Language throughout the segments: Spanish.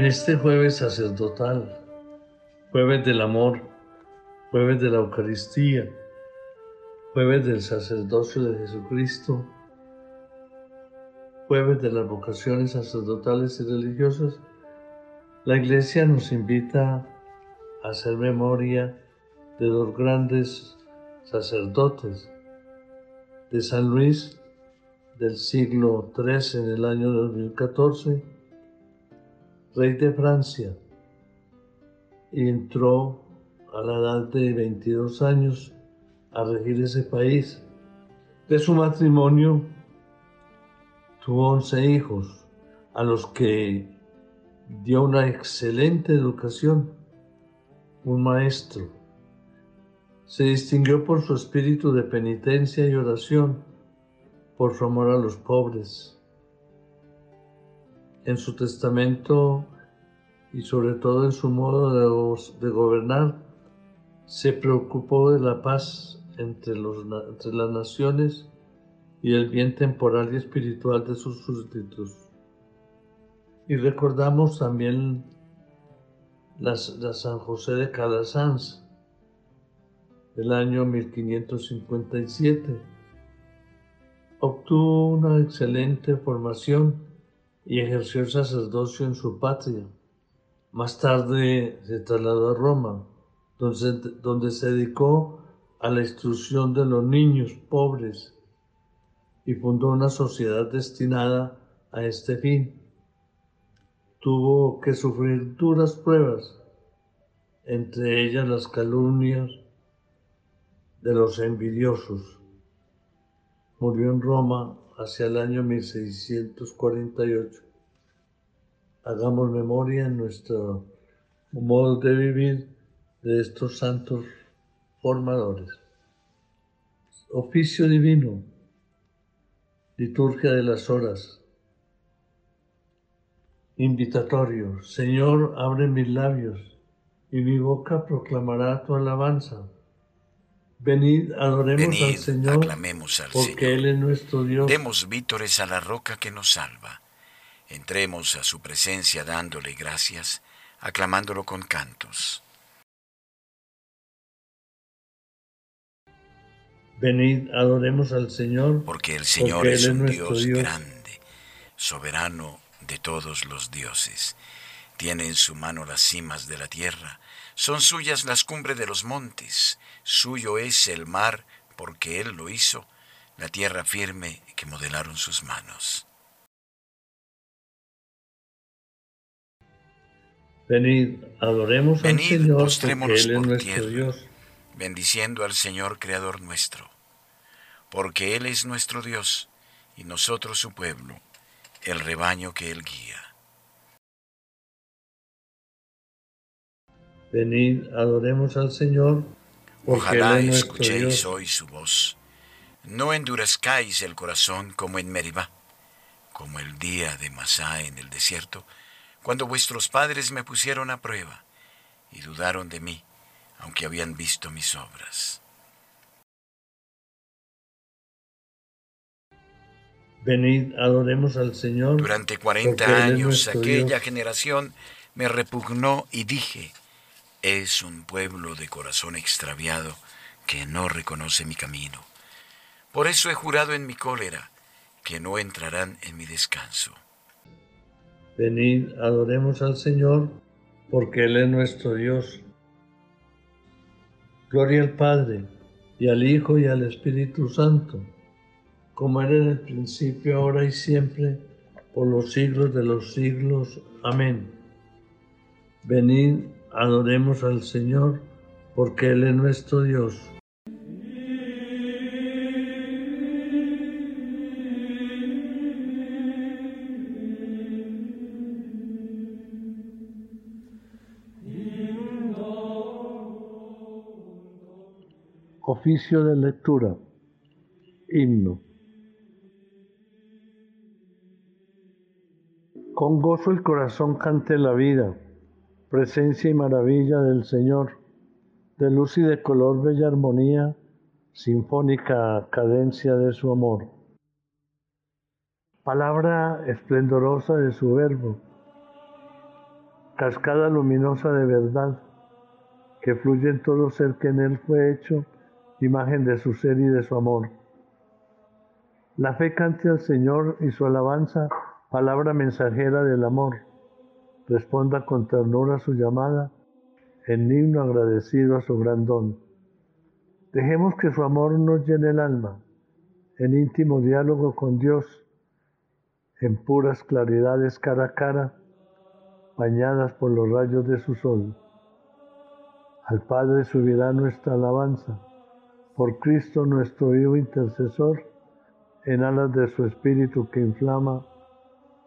En este jueves sacerdotal, jueves del amor, jueves de la Eucaristía, jueves del sacerdocio de Jesucristo, jueves de las vocaciones sacerdotales y religiosas, la Iglesia nos invita a hacer memoria de dos grandes sacerdotes, de San Luis del siglo III en el año 2014, rey de Francia, y entró a la edad de 22 años a regir ese país. De su matrimonio tuvo 11 hijos, a los que dio una excelente educación, un maestro. Se distinguió por su espíritu de penitencia y oración por su amor a los pobres. En su testamento y sobre todo en su modo de, gobernar, se preocupó de la paz entre, las naciones y el bien temporal y espiritual de sus súbditos. Y recordamos también la, San José de Calasanz del año 1557 Obtuvo una excelente formación y ejerció el sacerdocio en su patria. Más tarde se trasladó a Roma, donde, donde se dedicó a la instrucción de los niños pobres y fundó una sociedad destinada a este fin. Tuvo que sufrir duras pruebas, entre ellas las calumnias de los envidiosos murió en Roma hacia el año 1648. Hagamos memoria en nuestro modo de vivir de estos santos formadores. Oficio divino, liturgia de las horas, invitatorio, Señor, abre mis labios y mi boca proclamará tu alabanza. Venid, adoremos al Señor, aclamemos al porque Él es nuestro Dios. Demos vítores a la roca que nos salva. Entremos a su presencia dándole gracias, aclamándolo con cantos. Venid, adoremos al Señor, porque el Señor es un Dios, Dios grande, soberano de todos los dioses. Tiene en su mano las cimas de la tierra, son suyas las cumbres de los montes, suyo es el mar porque Él lo hizo, la tierra firme que modelaron sus manos. Venid, adoremos al Señor porque Él es nuestro Dios. Bendiciendo al Señor Creador nuestro, porque Él es nuestro Dios y nosotros su pueblo, el rebaño que Él guía. Venid, adoremos al Señor. Ojalá escuchéis hoy su voz. No endurezcáis el corazón como en Meribá, como el día de Masá en el desierto, cuando vuestros padres me pusieron a prueba y dudaron de mí, aunque habían visto mis obras. Venid, adoremos al Señor. Durante cuarenta años aquella generación me repugnó y dije, es un pueblo de corazón extraviado que no reconoce mi camino. Por eso he jurado en mi cólera que no entrarán en mi descanso. Venid, adoremos al Señor, porque Él es nuestro Dios. Gloria al Padre, y al Hijo, y al Espíritu Santo, como era en el principio, ahora y siempre, por los siglos de los siglos. Amén. Venid, Adoremos al Señor, porque Él es nuestro Dios. Oficio de lectura. Himno. Con gozo el corazón cante la vida presencia y maravilla del Señor, de luz y de color, bella armonía, sinfónica cadencia de su amor. Palabra esplendorosa de su verbo, cascada luminosa de verdad, que fluye en todo ser que en Él fue hecho, imagen de su ser y de su amor. La fe cante al Señor y su alabanza, palabra mensajera del amor. Responda con ternura su llamada, en himno agradecido a su gran don. Dejemos que su amor nos llene el alma, en íntimo diálogo con Dios, en puras claridades cara a cara, bañadas por los rayos de su sol. Al Padre subirá nuestra alabanza, por Cristo nuestro Hijo intercesor, en alas de su Espíritu que inflama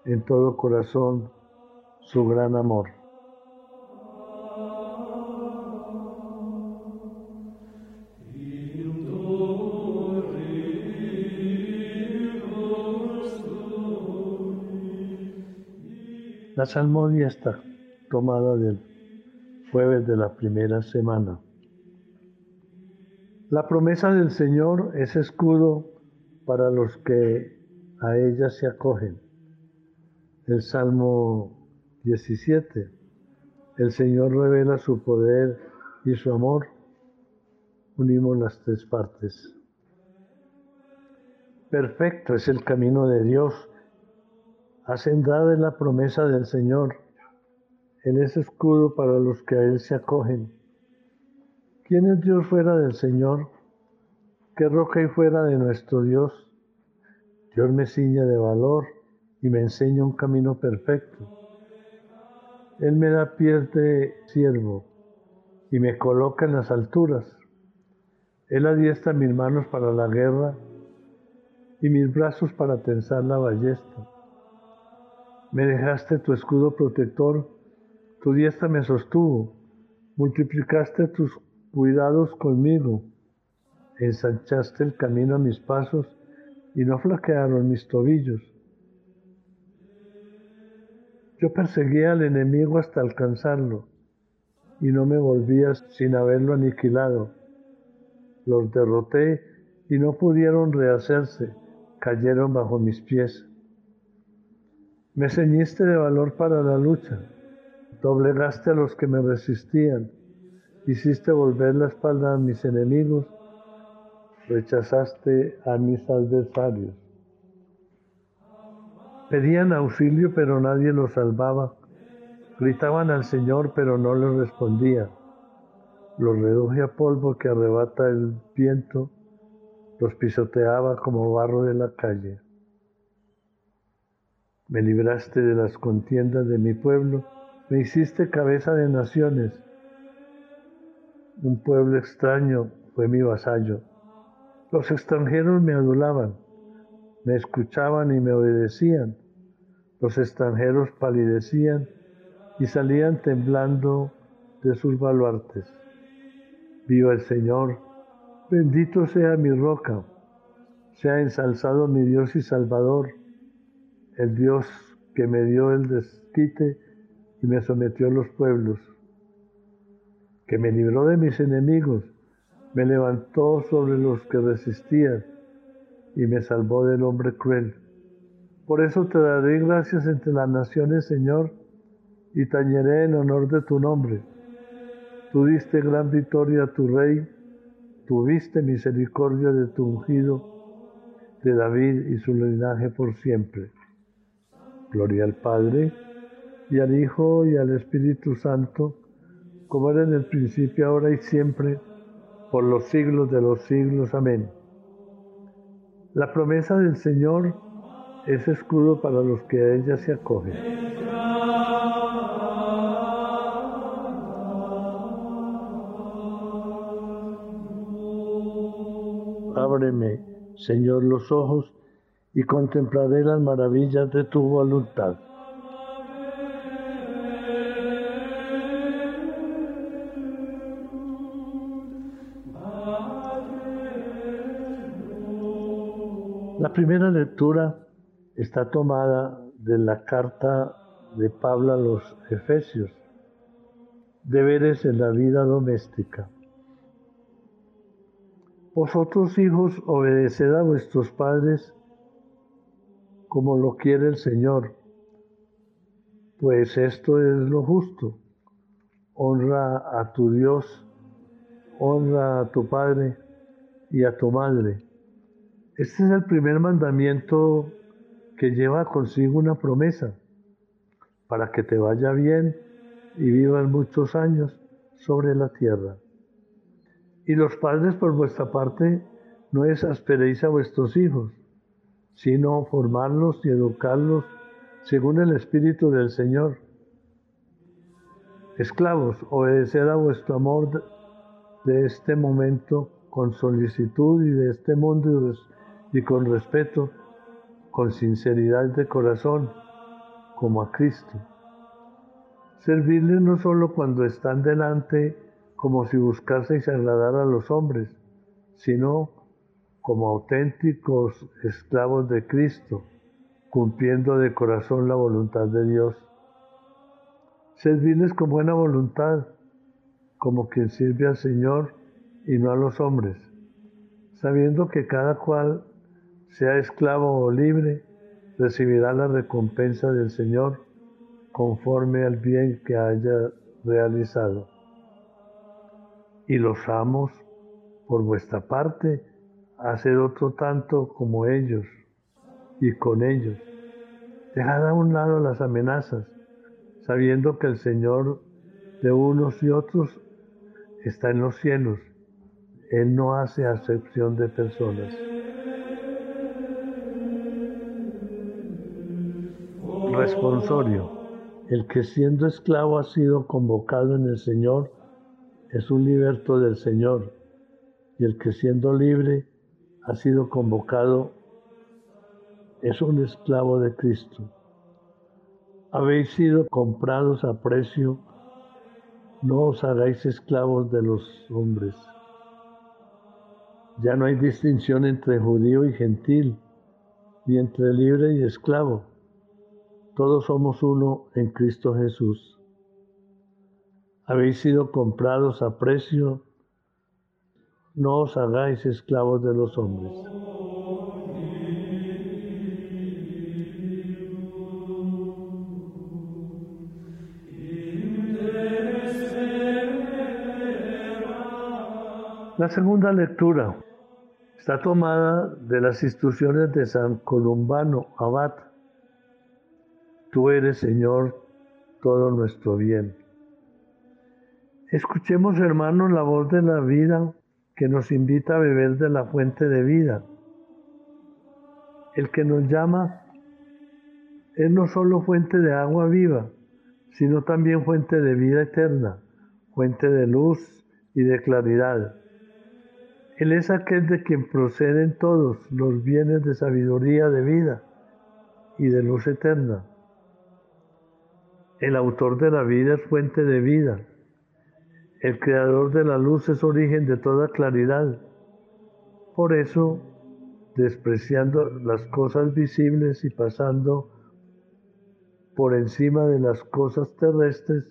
en todo corazón su gran amor. La salmodia está tomada del jueves de la primera semana. La promesa del Señor es escudo para los que a ella se acogen. El Salmo 17. El Señor revela su poder y su amor. Unimos las tres partes. Perfecto es el camino de Dios Hacendada es la promesa del Señor. Él es escudo para los que a Él se acogen. ¿Quién es Dios fuera del Señor? ¿Qué roca hay fuera de nuestro Dios? Dios me ciña de valor y me enseña un camino perfecto. Él me da pies de siervo y me coloca en las alturas. Él adiestra mis manos para la guerra y mis brazos para tensar la ballesta. Me dejaste tu escudo protector, tu diestra me sostuvo, multiplicaste tus cuidados conmigo, ensanchaste el camino a mis pasos y no flaquearon mis tobillos. Yo perseguía al enemigo hasta alcanzarlo y no me volvía sin haberlo aniquilado. Los derroté y no pudieron rehacerse, cayeron bajo mis pies. Me ceñiste de valor para la lucha, doblegaste a los que me resistían, hiciste volver la espalda a mis enemigos, rechazaste a mis adversarios. Pedían auxilio pero nadie los salvaba, gritaban al Señor pero no les respondía. Los reduje a polvo que arrebata el viento, los pisoteaba como barro de la calle. Me libraste de las contiendas de mi pueblo, me hiciste cabeza de naciones. Un pueblo extraño fue mi vasallo. Los extranjeros me adulaban, me escuchaban y me obedecían. Los extranjeros palidecían y salían temblando de sus baluartes. Viva el Señor, bendito sea mi roca, sea ensalzado mi Dios y Salvador el Dios que me dio el desquite y me sometió a los pueblos, que me libró de mis enemigos, me levantó sobre los que resistían y me salvó del hombre cruel. Por eso te daré gracias entre las naciones, Señor, y tañeré en honor de tu nombre. Tú diste gran victoria a tu rey, tuviste misericordia de tu ungido, de David y su linaje por siempre. Gloria al Padre, y al Hijo, y al Espíritu Santo, como era en el principio, ahora y siempre, por los siglos de los siglos. Amén. La promesa del Señor es escudo para los que a ella se acogen. Ábreme, Señor, los ojos y contemplaré las maravillas de tu voluntad. La primera lectura está tomada de la carta de Pablo a los Efesios, deberes en la vida doméstica. Vosotros hijos, obedeced a vuestros padres como lo quiere el Señor, pues esto es lo justo. Honra a tu Dios, honra a tu Padre y a tu Madre. Este es el primer mandamiento que lleva consigo una promesa para que te vaya bien y vivas muchos años sobre la tierra. Y los padres por vuestra parte no exasperéis a vuestros hijos, sino formarlos y educarlos según el Espíritu del Señor. Esclavos, obedeced a vuestro amor de este momento con solicitud y de este mundo y con respeto, con sinceridad de corazón, como a Cristo. Servirles no solo cuando están delante como si buscaseis agradar a los hombres, sino como auténticos esclavos de Cristo, cumpliendo de corazón la voluntad de Dios. Servirles con buena voluntad, como quien sirve al Señor y no a los hombres, sabiendo que cada cual, sea esclavo o libre, recibirá la recompensa del Señor conforme al bien que haya realizado. Y los amos, por vuestra parte, hacer otro tanto como ellos y con ellos. Dejad a un lado las amenazas, sabiendo que el Señor de unos y otros está en los cielos. Él no hace acepción de personas. Responsorio. El que siendo esclavo ha sido convocado en el Señor es un liberto del Señor. Y el que siendo libre ha sido convocado es un esclavo de Cristo. Habéis sido comprados a precio, no os hagáis esclavos de los hombres. Ya no hay distinción entre judío y gentil, ni entre libre y esclavo. Todos somos uno en Cristo Jesús. Habéis sido comprados a precio, no os hagáis esclavos de los hombres. La segunda lectura está tomada de las instrucciones de San Columbano Abad. Tú eres, Señor, todo nuestro bien. Escuchemos, hermanos, la voz de la vida que nos invita a beber de la fuente de vida. El que nos llama es no solo fuente de agua viva, sino también fuente de vida eterna, fuente de luz y de claridad. Él es aquel de quien proceden todos los bienes de sabiduría de vida y de luz eterna. El autor de la vida es fuente de vida el creador de la luz es origen de toda claridad. Por eso, despreciando las cosas visibles y pasando por encima de las cosas terrestres,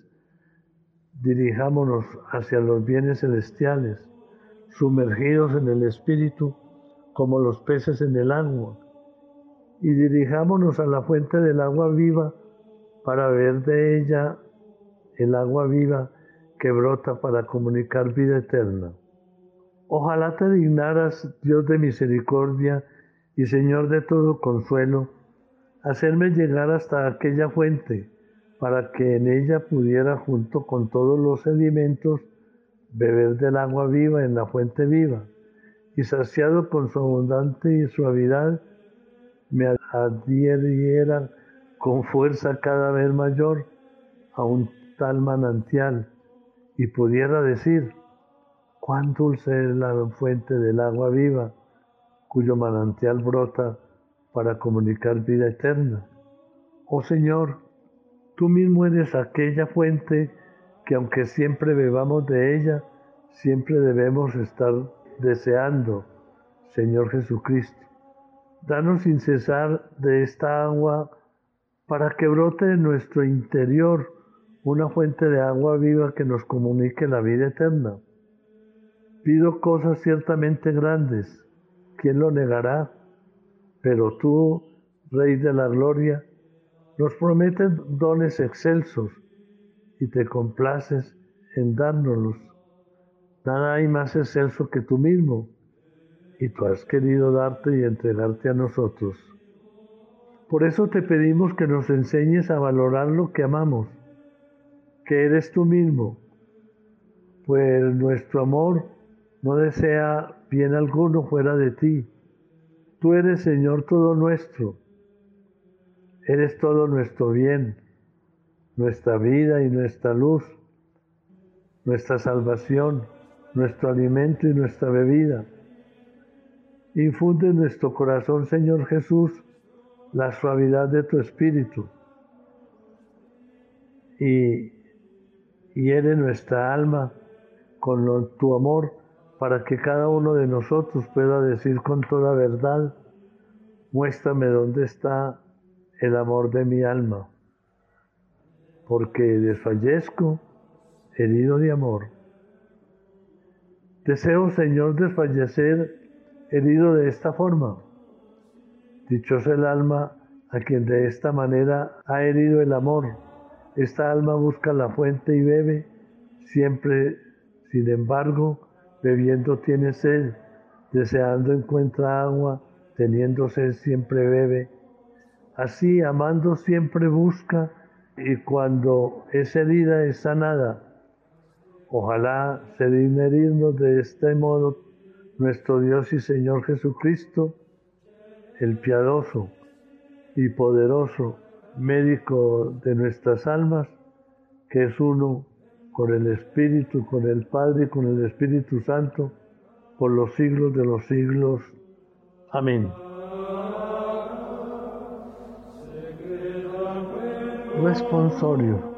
dirijámonos hacia los bienes celestiales, sumergidos en el Espíritu como los peces en el agua, y dirijámonos a la fuente del agua viva para ver de ella el agua viva que brota para comunicar vida eterna. Ojalá te dignaras, Dios de misericordia y Señor de todo consuelo, hacerme llegar hasta aquella fuente, para que en ella pudiera, junto con todos los sedimentos, beber del agua viva en la fuente viva, y saciado con su abundante suavidad, me adhiriera con fuerza cada vez mayor a un tal manantial y pudiera decir, cuán dulce es la fuente del agua viva, cuyo manantial brota para comunicar vida eterna. Oh Señor, tú mismo eres aquella fuente que aunque siempre bebamos de ella, siempre debemos estar deseando, Señor Jesucristo. Danos sin cesar de esta agua para que brote en nuestro interior una fuente de agua viva que nos comunique la vida eterna. Pido cosas ciertamente grandes, ¿quién lo negará? Pero tú, Rey de la Gloria, Nos prometes dones excelsos y te complaces en dárnoslos. Nada hay más excelso que tú mismo, y tú has querido darte y entregarte a nosotros. Por eso te pedimos que nos enseñes a valorar lo que amamos, que eres tú mismo, pues nuestro amor no desea bien alguno fuera de ti. Tú eres Señor todo nuestro, eres todo nuestro bien, nuestra vida y nuestra luz, nuestra salvación, nuestro alimento y nuestra bebida. Infunde en nuestro corazón, Señor Jesús, la suavidad de tu espíritu y hiere nuestra alma con tu amor para que cada uno de nosotros pueda decir con toda verdad, muéstrame dónde está el amor de mi alma, porque desfallezco herido de amor. Deseo, Señor, desfallecer herido de esta forma. Dichoso el alma a quien de esta manera ha herido el amor. Esta alma busca la fuente y bebe, siempre, sin embargo, bebiendo tiene sed, deseando encuentra agua, teniendo sed siempre bebe. Así, amando siempre busca y cuando es herida es sanada. Ojalá se digne herirnos de este modo nuestro Dios y Señor Jesucristo, el piadoso y poderoso médico de nuestras almas, que es uno con el Espíritu, con el Padre con el Espíritu Santo, por los siglos de los siglos. Amén. Responsorio.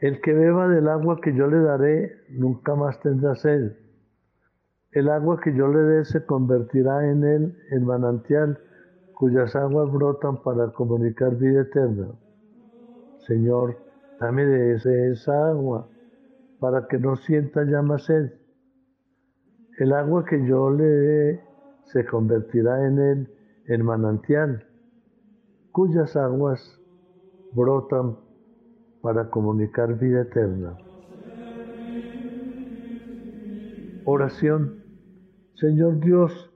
El que beba del agua que yo le daré nunca más tendrá sed. El agua que yo le dé se convertirá en él en manantial cuyas aguas brotan para comunicar vida eterna. Señor, dame de esa agua para que no sienta ya más sed. El agua que yo le dé se convertirá en él en manantial, cuyas aguas brotan para comunicar vida eterna. Oración. Señor Dios,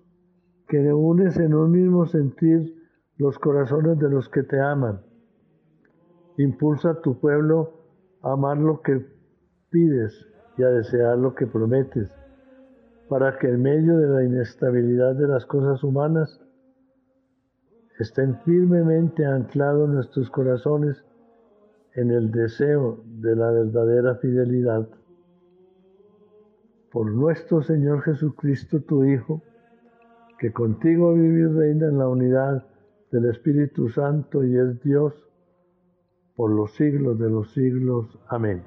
que unes en un mismo sentir los corazones de los que te aman. Impulsa a tu pueblo a amar lo que pides y a desear lo que prometes, para que en medio de la inestabilidad de las cosas humanas estén firmemente anclados nuestros corazones en el deseo de la verdadera fidelidad. Por nuestro Señor Jesucristo, tu Hijo, que contigo vive y reina en la unidad del Espíritu Santo y es Dios por los siglos de los siglos. Amén.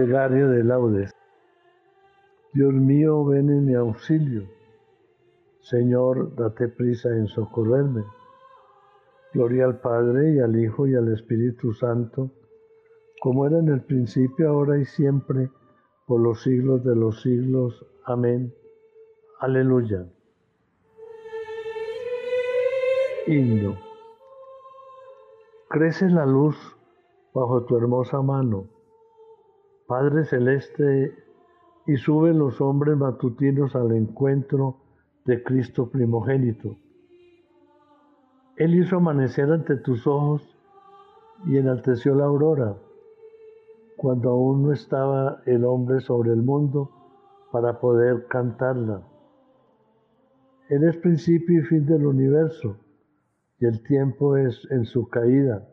Plegario de laudes. Dios mío, ven en mi auxilio. Señor, date prisa en socorrerme. Gloria al Padre y al Hijo y al Espíritu Santo, como era en el principio, ahora y siempre, por los siglos de los siglos. Amén. Aleluya. Himno. Crece la luz bajo tu hermosa mano Padre Celeste, y suben los hombres matutinos al encuentro de Cristo primogénito. Él hizo amanecer ante tus ojos y enalteció la aurora, cuando aún no estaba el hombre sobre el mundo para poder cantarla. Él es principio y fin del universo, y el tiempo es en su caída.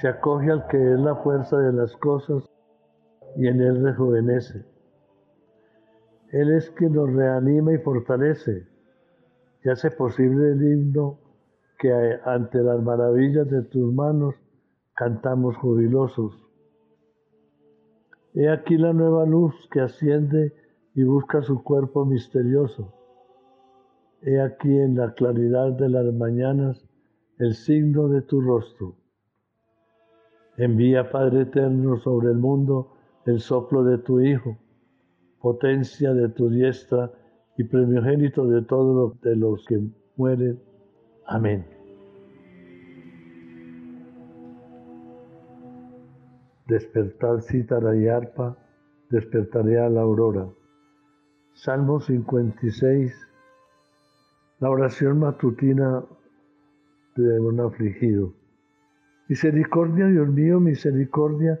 Se acoge al que es la fuerza de las cosas y en Él rejuvenece. Él es quien nos reanima y fortalece y hace posible el himno que ante las maravillas de tus manos cantamos jubilosos. He aquí la nueva luz que asciende y busca su cuerpo misterioso. He aquí en la claridad de las mañanas el signo de tu rostro. Envía, Padre eterno, sobre el mundo el soplo de tu Hijo, potencia de tu diestra y primogénito de todos de los que mueren. Amén. Despertar cítara y arpa, despertaré a la aurora. Salmo 56, la oración matutina de un afligido. Misericordia, Dios mío, misericordia,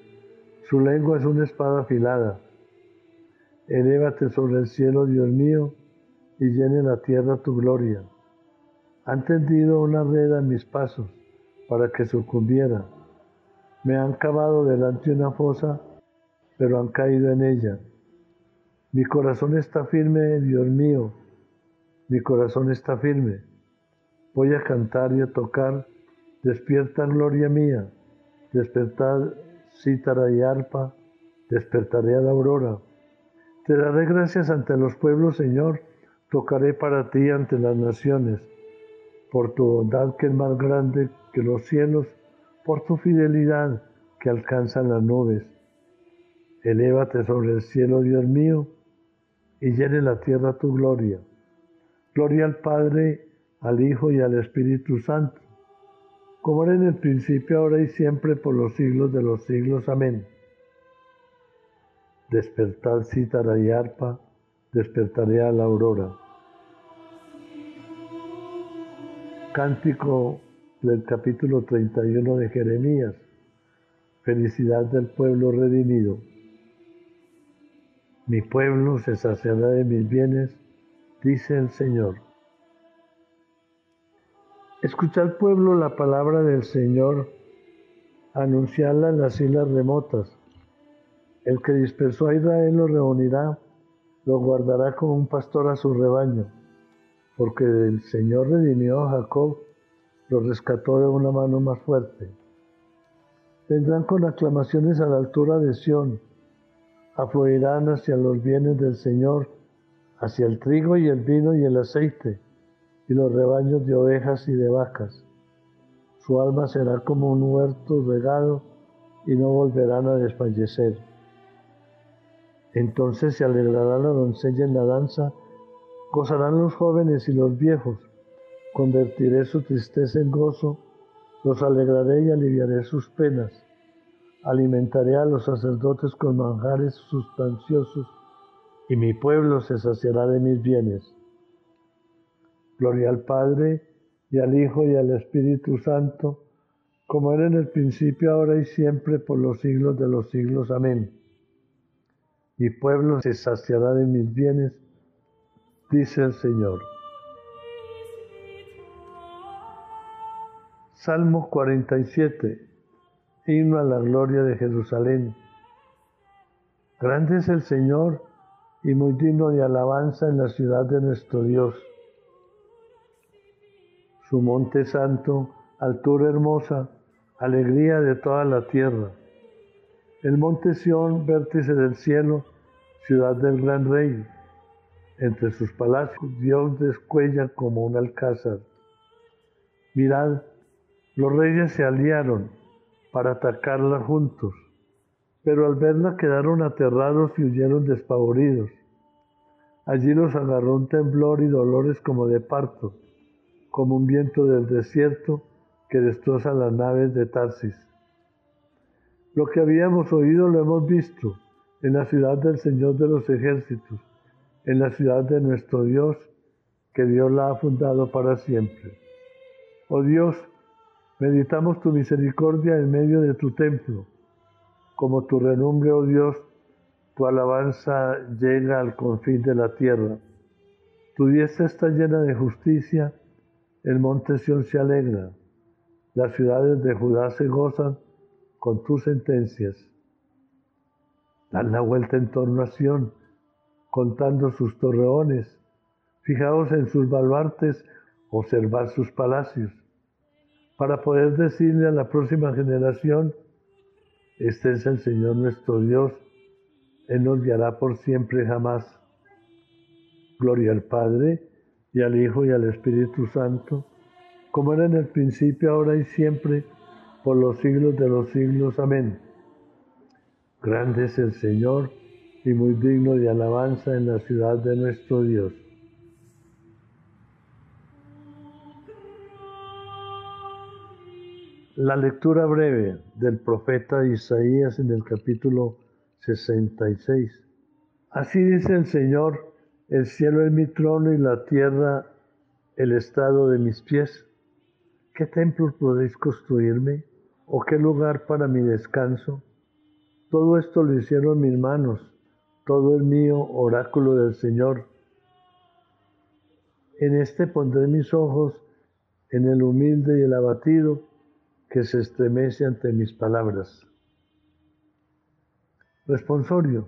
su lengua es una espada afilada. Elévate sobre el cielo, Dios mío, y llene la tierra tu gloria. Han tendido una red a mis pasos para que sucumbiera. Me han cavado delante una fosa, pero han caído en ella. Mi corazón está firme, Dios mío, mi corazón está firme. Voy a cantar y a tocar, despierta gloria mía, despertar cítara y arpa, despertaré a la aurora. Te daré gracias ante los pueblos, Señor, tocaré para ti ante las naciones, por tu bondad que es más grande que los cielos, por tu fidelidad que alcanzan las nubes. Elévate sobre el cielo, Dios mío, y llene la tierra tu gloria. Gloria al Padre, al Hijo y al Espíritu Santo, como era en el principio, ahora y siempre, por los siglos de los siglos. Amén. Despertad cítara y arpa, despertaré a la aurora. Cántico del capítulo 31 de Jeremías. Felicidad del pueblo redimido. Mi pueblo se saciará de mis bienes, dice el Señor. Escuchad pueblo la palabra del Señor, anunciarla en las islas remotas. El que dispersó a Israel lo reunirá, lo guardará como un pastor a su rebaño, porque el Señor redimió a Jacob, lo rescató de una mano más fuerte. Vendrán con aclamaciones a la altura de Sión, afluirán hacia los bienes del Señor, hacia el trigo y el vino y el aceite y los rebaños de ovejas y de vacas. Su alma será como un huerto regado y no volverán a desfallecer. Entonces se alegrará la doncella en la danza, gozarán los jóvenes y los viejos. Convertiré su tristeza en gozo, los alegraré y aliviaré sus penas. Alimentaré a los sacerdotes con manjares sustanciosos, y mi pueblo se saciará de mis bienes. Gloria al Padre, y al Hijo, y al Espíritu Santo, como era en el principio, ahora y siempre, por los siglos de los siglos. Amén. Mi pueblo se saciará de mis bienes, dice el Señor. Salmo 47, himno a la gloria de Jerusalén. Grande es el Señor y muy digno de alabanza en la ciudad de nuestro Dios su monte santo, altura hermosa, alegría de toda la tierra. El monte Sión, vértice del cielo, ciudad del gran rey. Entre sus palacios Dios descuella como un alcázar. Mirad, los reyes se aliaron para atacarla juntos, pero al verla quedaron aterrados y huyeron despavoridos. Allí los agarró un temblor y dolores como de parto como un viento del desierto que destroza las naves de Tarsis. Lo que habíamos oído lo hemos visto en la ciudad del Señor de los ejércitos, en la ciudad de nuestro Dios, que Dios la ha fundado para siempre. Oh Dios, meditamos tu misericordia en medio de tu templo. Como tu renombre, oh Dios, tu alabanza llega al confín de la tierra. Tu diestra está llena de justicia, el monte Sión se alegra, las ciudades de Judá se gozan con tus sentencias. Dan la vuelta en torno a Sión, contando sus torreones. Fijaos en sus baluartes, observar sus palacios, para poder decirle a la próxima generación, este es el Señor nuestro Dios, Él nos guiará por siempre jamás. Gloria al Padre, y al Hijo, y al Espíritu Santo, como era en el principio, ahora y siempre, por los siglos de los siglos. Amén. Grande es el Señor y muy digno de alabanza en la ciudad de nuestro Dios. La lectura breve del profeta Isaías en el capítulo 66. Así dice el Señor, el cielo es mi trono y la tierra el estado de mis pies. ¿Qué templo podéis construirme? ¿O qué lugar para mi descanso? Todo esto lo hicieron mis manos, todo es mío, oráculo del Señor. En este pondré mis ojos, en el humilde y el abatido, que se estremece ante mis palabras. Responsorio,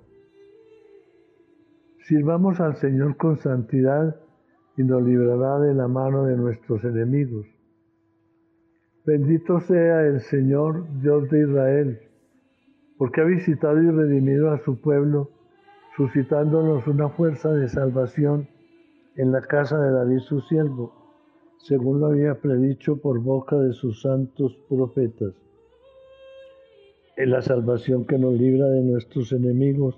Sirvamos al Señor con santidad y nos librará de la mano de nuestros enemigos. Bendito sea el Señor, Dios de Israel porque ha visitado y redimido a su pueblo, suscitándonos una fuerza de salvación en la casa de David su siervo, según lo había predicho por boca de sus santos profetas. En la salvación que nos libra de nuestros enemigos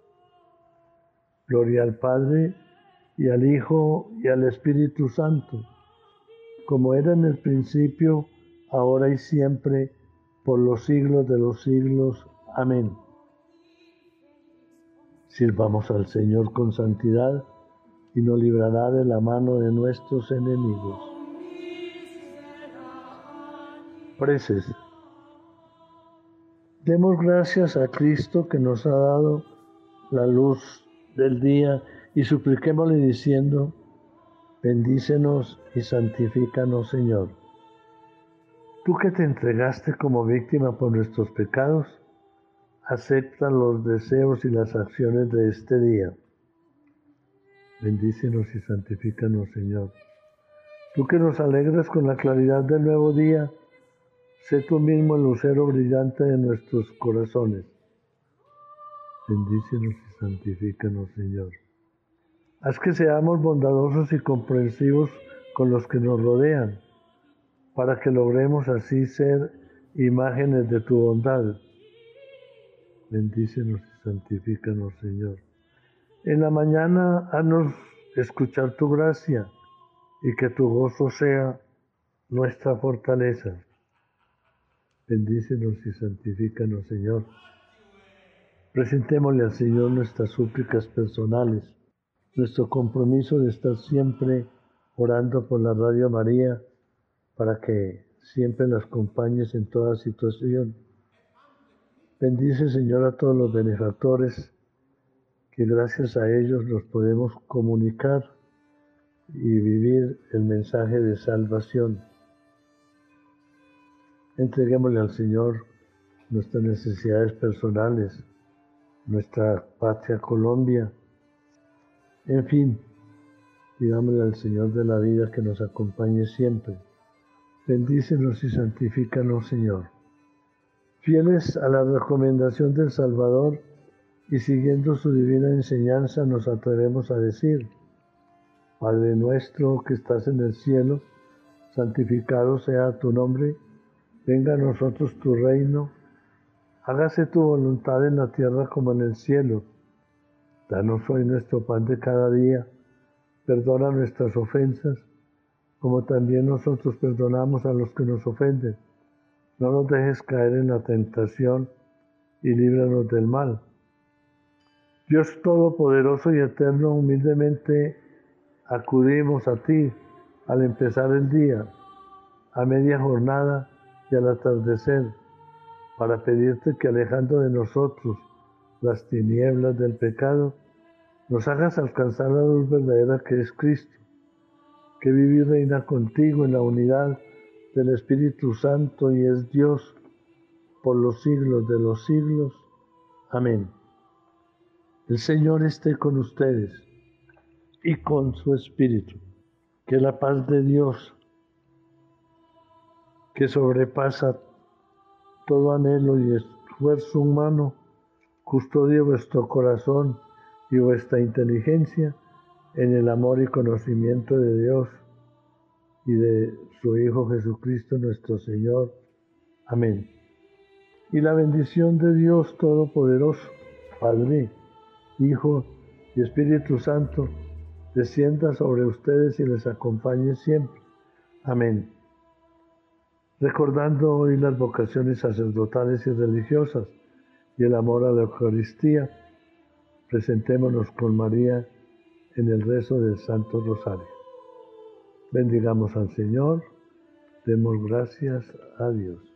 Gloria al Padre y al Hijo y al Espíritu Santo, como era en el principio, ahora y siempre, por los siglos de los siglos. Amén. Sirvamos al Señor con santidad y nos librará de la mano de nuestros enemigos. Preces. Demos gracias a Cristo que nos ha dado la luz del día y supliquémosle diciendo, bendícenos y santifícanos Señor. Tú que te entregaste como víctima por nuestros pecados, acepta los deseos y las acciones de este día. Bendícenos y santifícanos, Señor. Tú que nos alegras con la claridad del nuevo día, sé tú mismo el lucero brillante de nuestros corazones. Bendícenos y santifícanos, Señor. Haz que seamos bondadosos y comprensivos con los que nos rodean, para que logremos así ser imágenes de tu bondad Bendícenos y santifícanos, Señor. En la mañana, haznos escuchar tu gracia y que tu gozo sea nuestra fortaleza. Bendícenos y santifícanos, Señor. Presentémosle al Señor nuestras súplicas personales, nuestro compromiso de estar siempre orando por la Radio María para que siempre las acompañes en toda situación. Bendice, Señor, a todos los benefactores, que gracias a ellos nos podemos comunicar y vivir el mensaje de salvación. Entreguémosle al Señor nuestras necesidades personales, nuestra patria Colombia, en fin, digámosle al Señor de la vida que nos acompañe siempre. Bendícenos y santifícanos, Señor. Fieles a la recomendación del Salvador y siguiendo su divina enseñanza, nos atrevemos a decir, Padre nuestro que estás en el cielo, santificado sea tu nombre, venga a nosotros tu reino, hágase tu voluntad en la tierra como en el cielo. Danos hoy nuestro pan de cada día, perdona nuestras ofensas, como también nosotros perdonamos a los que nos ofenden no nos dejes caer en la tentación y líbranos del mal. Dios Todopoderoso y Eterno, humildemente acudimos a ti al empezar el día, a media jornada y al atardecer, para pedirte que alejando de nosotros las tinieblas del pecado, nos hagas alcanzar la luz verdadera que es Cristo, que vive y reina contigo en la unidad del Espíritu Santo y es Dios por los siglos de los siglos. Amén. El Señor esté con ustedes y con su Espíritu. Que la paz de Dios, que sobrepasa todo anhelo y esfuerzo humano, custodie vuestro corazón y vuestra inteligencia en el amor y conocimiento de Dios y de su Hijo Jesucristo nuestro Señor. Amén. Y la bendición de Dios Todopoderoso, Padre, Hijo y Espíritu Santo, descienda sobre ustedes y les acompañe siempre. Amén. Recordando hoy las vocaciones sacerdotales y religiosas y el amor a la Eucaristía, presentémonos con María en el rezo del Santo Rosario. Bendigamos al Señor, demos gracias a Dios.